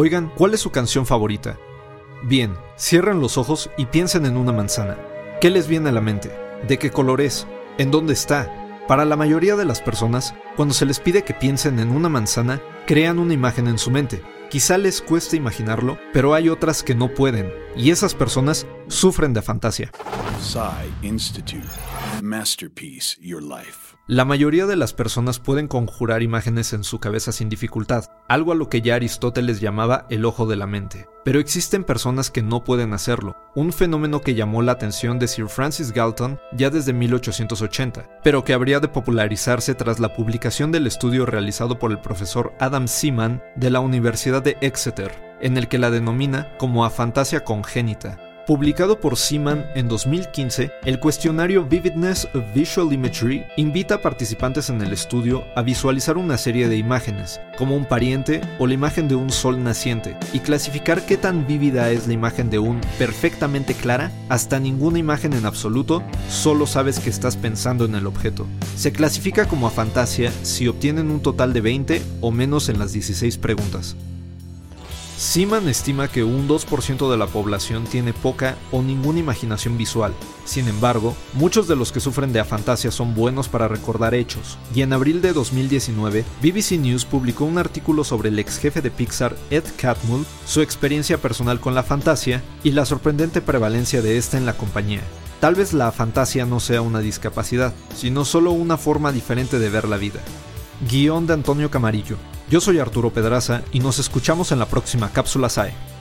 Oigan, ¿cuál es su canción favorita? Bien, cierren los ojos y piensen en una manzana. ¿Qué les viene a la mente? ¿De qué color es? ¿En dónde está? Para la mayoría de las personas, cuando se les pide que piensen en una manzana, crean una imagen en su mente. Quizá les cueste imaginarlo, pero hay otras que no pueden, y esas personas sufren de fantasía. Institute. Masterpiece Your Life. La mayoría de las personas pueden conjurar imágenes en su cabeza sin dificultad, algo a lo que ya Aristóteles llamaba el ojo de la mente. Pero existen personas que no pueden hacerlo, un fenómeno que llamó la atención de Sir Francis Galton ya desde 1880, pero que habría de popularizarse tras la publicación del estudio realizado por el profesor Adam Seaman de la Universidad de Exeter, en el que la denomina como afantasia congénita, Publicado por Seaman en 2015, el cuestionario Vividness of Visual Imagery invita a participantes en el estudio a visualizar una serie de imágenes, como un pariente o la imagen de un sol naciente, y clasificar qué tan vívida es la imagen de un perfectamente clara hasta ninguna imagen en absoluto, solo sabes que estás pensando en el objeto. Se clasifica como a fantasía si obtienen un total de 20 o menos en las 16 preguntas. Seaman estima que un 2% de la población tiene poca o ninguna imaginación visual. Sin embargo, muchos de los que sufren de afantasia son buenos para recordar hechos, y en abril de 2019, BBC News publicó un artículo sobre el ex jefe de Pixar, Ed Catmull, su experiencia personal con la fantasia y la sorprendente prevalencia de esta en la compañía. Tal vez la fantasia no sea una discapacidad, sino solo una forma diferente de ver la vida. Guión de Antonio Camarillo. Yo soy Arturo Pedraza y nos escuchamos en la próxima cápsula SAE.